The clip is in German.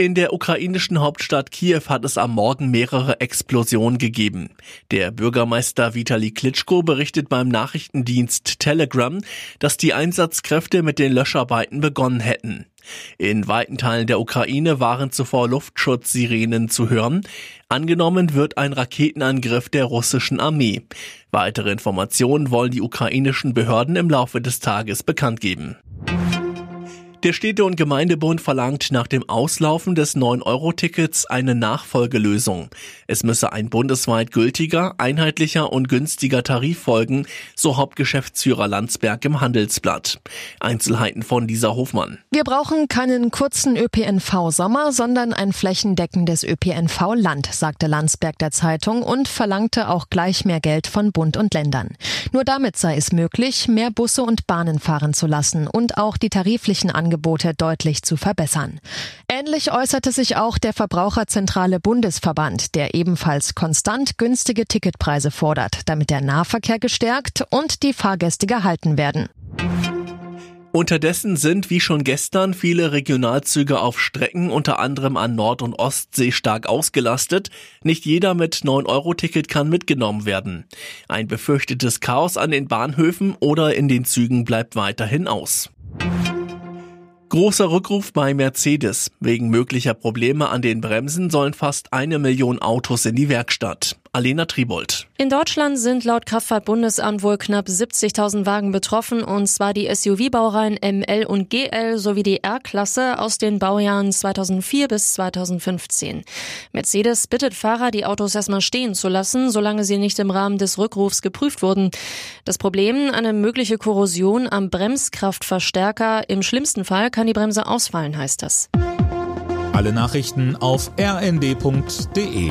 In der ukrainischen Hauptstadt Kiew hat es am Morgen mehrere Explosionen gegeben. Der Bürgermeister Vitali Klitschko berichtet beim Nachrichtendienst Telegram, dass die Einsatzkräfte mit den Löscharbeiten begonnen hätten. In weiten Teilen der Ukraine waren zuvor Luftschutzsirenen zu hören. Angenommen wird ein Raketenangriff der russischen Armee. Weitere Informationen wollen die ukrainischen Behörden im Laufe des Tages bekannt geben. Der Städte- und Gemeindebund verlangt nach dem Auslaufen des 9-Euro-Tickets eine Nachfolgelösung. Es müsse ein bundesweit gültiger, einheitlicher und günstiger Tarif folgen, so Hauptgeschäftsführer Landsberg im Handelsblatt. Einzelheiten von Lisa Hofmann. Wir brauchen keinen kurzen ÖPNV-Sommer, sondern ein flächendeckendes ÖPNV-Land, sagte Landsberg der Zeitung und verlangte auch gleich mehr Geld von Bund und Ländern. Nur damit sei es möglich, mehr Busse und Bahnen fahren zu lassen und auch die tariflichen Angebote Angebote deutlich zu verbessern. Ähnlich äußerte sich auch der Verbraucherzentrale Bundesverband, der ebenfalls konstant günstige Ticketpreise fordert, damit der Nahverkehr gestärkt und die Fahrgäste gehalten werden. Unterdessen sind wie schon gestern viele Regionalzüge auf Strecken unter anderem an Nord- und Ostsee stark ausgelastet. Nicht jeder mit 9-Euro-Ticket kann mitgenommen werden. Ein befürchtetes Chaos an den Bahnhöfen oder in den Zügen bleibt weiterhin aus. Großer Rückruf bei Mercedes. Wegen möglicher Probleme an den Bremsen sollen fast eine Million Autos in die Werkstatt. Alena Tribold. In Deutschland sind laut Kraftfahrtbundesamt wohl knapp 70.000 Wagen betroffen, und zwar die SUV-Baureihen ML und GL sowie die R-Klasse aus den Baujahren 2004 bis 2015. Mercedes bittet Fahrer, die Autos erstmal stehen zu lassen, solange sie nicht im Rahmen des Rückrufs geprüft wurden. Das Problem, eine mögliche Korrosion am Bremskraftverstärker. Im schlimmsten Fall kann die Bremse ausfallen, heißt das. Alle Nachrichten auf rnd.de